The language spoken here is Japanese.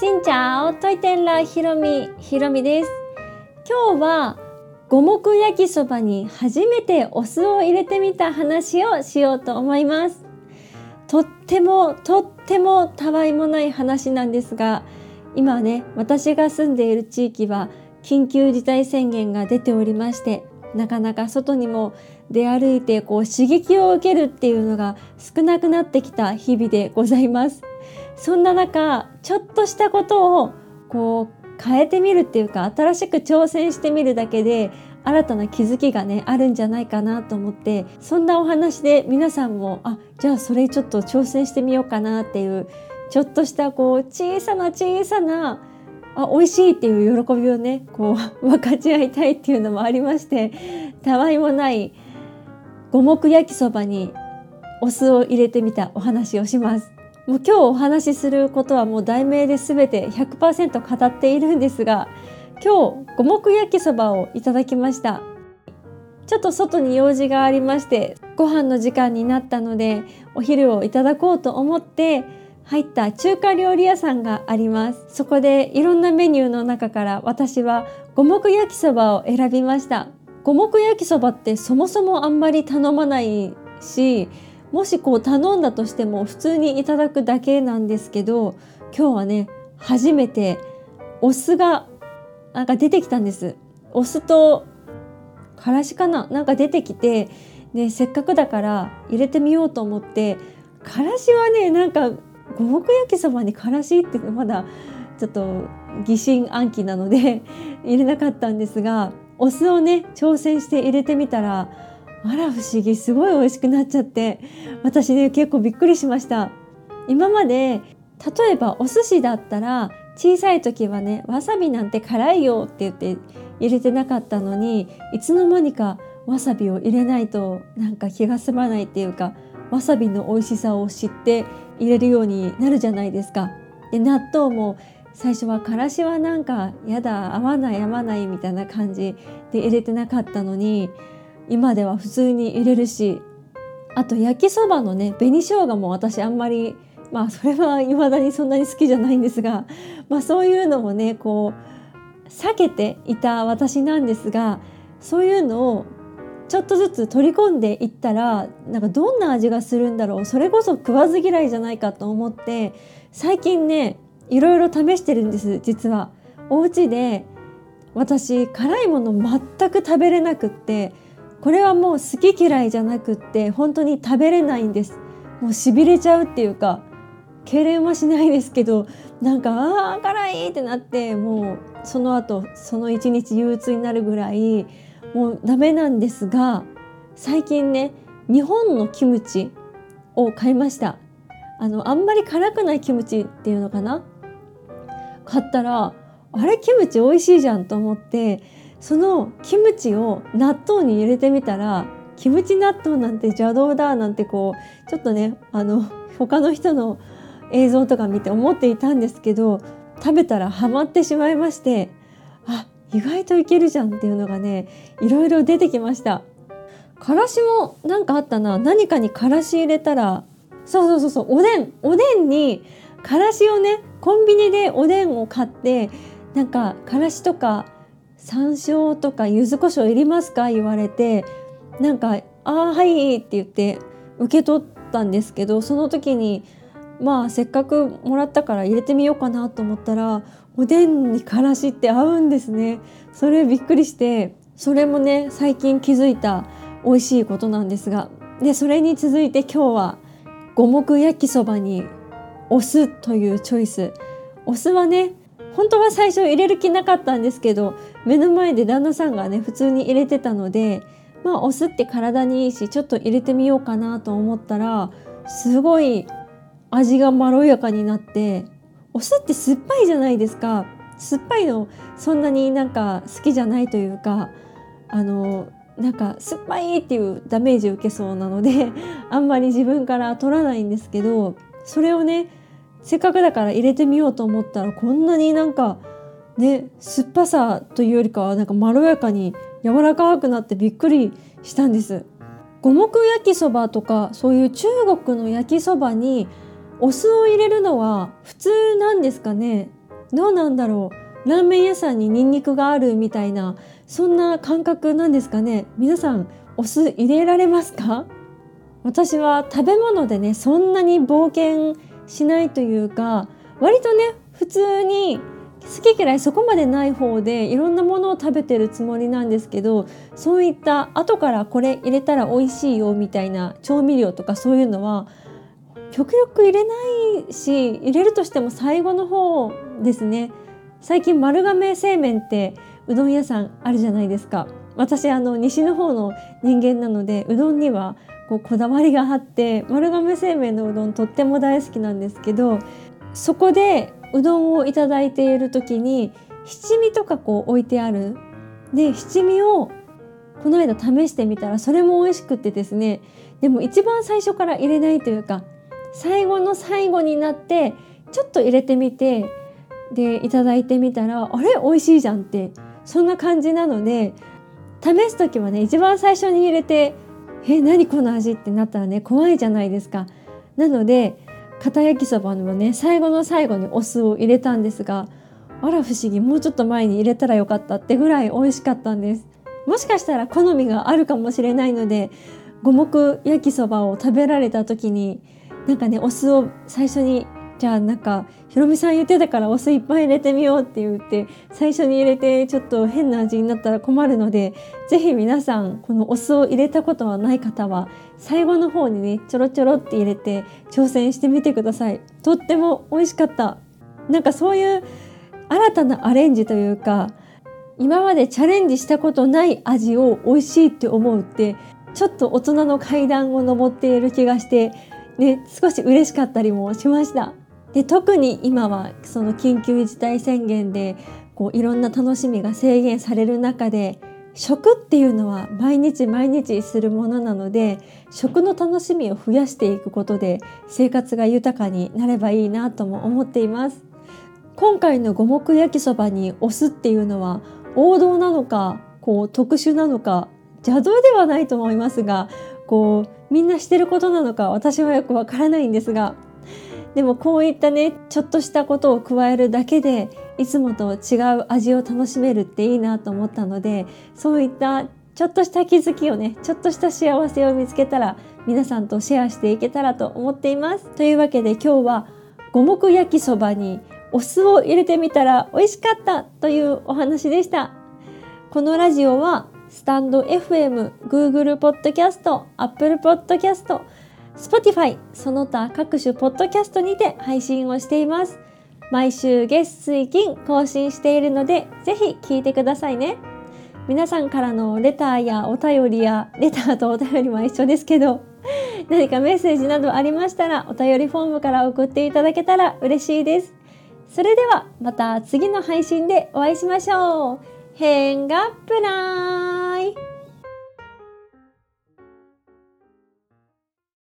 しんちゃおといてんらひろみひろみです。今日は五目焼きそばに初めてお酢を入れてみた話をしようと思います。とってもとってもたわいもない話なんですが今ね私が住んでいる地域は緊急事態宣言が出ておりましてなかなか外にも出歩いてこう刺激を受けるっていうのが少なくなってきた日々でございます。そんな中ちょっとしたことをこう変えてみるっていうか新しく挑戦してみるだけで新たな気づきがねあるんじゃないかなと思ってそんなお話で皆さんもあじゃあそれちょっと挑戦してみようかなっていうちょっとしたこう小さな小さなあ美味しいっていう喜びをねこう分かち合いたいっていうのもありましてたわいもない五目焼きそばにお酢を入れてみたお話をします。もう今日お話しすることはもう題名で全て100%語っているんですが今日五目焼きそばをいただきました。ちょっと外に用事がありましてご飯の時間になったのでお昼をいただこうと思って入った中華料理屋さんがあります。そこでいろんなメニューの中から私は五目焼きそばを選びました。五目焼きそばってそもそもあんまり頼まないしもしこう頼んだとしても普通にいただくだけなんですけど今日はね初めてお酢がなんか出てきたんです。お酢とからしかななんか出てきてでせっかくだから入れてみようと思ってからしはねなんか五目焼きそばにからしってまだちょっと疑心暗鬼なので入れなかったんですがお酢をね挑戦して入れてみたらあら不思議すごい美味しくなっちゃって私ね結構びっくりしました今まで例えばお寿司だったら小さい時はねわさびなんて辛いよって言って入れてなかったのにいつの間にかわさびを入れないとなんか気が済まないっていうかわさびの美味しさを知って入れるようになるじゃないですか。で納豆も最初はからしはなんかやだ合わない合わないみたいな感じで入れてなかったのに今では普通に入れるしあと焼きそばのね紅生姜も私あんまりまあそれは未だにそんなに好きじゃないんですが、まあ、そういうのもねこう避けていた私なんですがそういうのをちょっとずつ取り込んでいったらなんかどんな味がするんだろうそれこそ食わず嫌いじゃないかと思って最近ねいろいろ試してるんです実は。お家で私辛いもの全く食べれなくってこれはもう好き嫌いじゃなくって本当に食べれないんです。もうしびれちゃうっていうか痙攣はしないですけどなんかあー辛いってなってもうその後その一日憂鬱になるぐらいもうダメなんですが最近ね日本のキムチを買いました。あのあんまり辛くないキムチっていうのかな。買ったらあれキムチ美味しいじゃんと思ってそのキムチを納豆に入れてみたらキムチ納豆なんて邪道だなんてこうちょっとねあの他の人の映像とか見て思っていたんですけど食べたらハマってしまいましてあ意外といけるじゃんっていうのがねいろいろ出てきました。からしもなんかあったな。何かにからし入れたらそうそうそうそうおでんおでんにからしをねコンビニでおでんを買ってなんかからしとか山椒とか柚子胡椒いりますか？言われてなんか「ああはい」って言って受け取ったんですけどその時にまあせっかくもらったから入れてみようかなと思ったらおでんにからしって合うんですね。それびっくりしてそれもね最近気づいた美味しいことなんですがでそれに続いて今日は五目焼きそばにお酢というチョイス。お酢はね本当は最初入れる気なかったんですけど目の前で旦那さんがね普通に入れてたのでまあお酢って体にいいしちょっと入れてみようかなと思ったらすごい味がまろやかになってお酢って酸っぱいじゃないですか。酸っぱいのそんなになんか好きじゃないというかあのなんか酸っぱいっていうダメージを受けそうなので あんまり自分から取らないんですけどそれをねせっかくだから入れてみようと思ったらこんなになんかね酸っぱさというよりかはなんかまろやかに柔らかくなってびっくりしたんです。五目焼きそばとかそういう中国の焼きそばにお酢を入れるのは普通なんですかね？どうなんだろう？ラーメン屋さんにニンニクがあるみたいなそんな感覚なんですかね？皆さんお酢入れられますか？私は食べ物でねそんなに冒険しないというか割とね普通に好き嫌いそこまでない方でいろんなものを食べてるつもりなんですけどそういった後からこれ入れたら美味しいよみたいな調味料とかそういうのは極力入れないし入れるとしても最後の方ですね。最近丸亀製麺ってうどん屋さんあるじゃないですか。私あの西の方の人間なのでうどんにはこうこだわりがあって丸亀製麺のうどんとっても大好きなんですけどそこでうどんをいただいている時に七味とかこう置いてあるで七味をこの間試してみたらそれも美味しくてですねでも一番最初から入れないというか最後の最後になってちょっと入れてみてでいただいてみたらあれ？美味しいじゃんってそんな感じなので試す時はね一番最初に入れて「え何この味?」ってなったらね怖いじゃないですか。なので片焼きそばのね最後の最後にお酢を入れたんですがあら不思議もうちょっと前に入れたらよかったってぐらい美味しかったんです。もしかしたら好みがあるかもしれないので五目焼きそばを食べられた時になんかねお酢を最初にじゃあなんかひろみさん言ってたからお酢いっぱい入れてみようって言って最初に入れてちょっと変な味になったら困るので是非皆さんこのお酢を入れたことはない方は最後の方にねちょろちょろって入れて挑戦してみてください。とっても美味しかった。なんかそういう新たなアレンジというか今までチャレンジしたことない味を美味しいって思うってちょっと大人の階段を上っている気がしてね少し嬉しかったりもしました。で特に今はその緊急事態宣言でこういろんな楽しみが制限される中で食っていうのは毎日毎日するものなので食の楽しみを増やしていくことで生活が豊かになればいいなとも思っています。今回の五目焼きそばにお酢っていうのは王道なのかこう特殊なのか邪道ではないと思いますがこうみんなしてることなのか私はよくわからないんですがでもこういったねちょっとしたことを加えるだけでいつもと違う味を楽しめるっていいなと思ったのでそういったちょっとした気づきをねちょっとした幸せを見つけたら皆さんとシェアしていけたらと思っています。というわけで今日は五目焼きそばにお酢を入れてみたら美味しかったというお話でした。このラジオはスタンド FM、Google Podcast、Apple Podcast、Spotify その他各種ポッドキャストにて配信をしています。毎週月水金更新しているのでぜひ聞いてくださいね。皆さんからのレターやお便りやレターとお便りは一緒ですけど何かメッセージなどありましたらお便りフォームから送っていただけたら嬉しいです。それではまた次の配信でお会いしましょう。変がプライ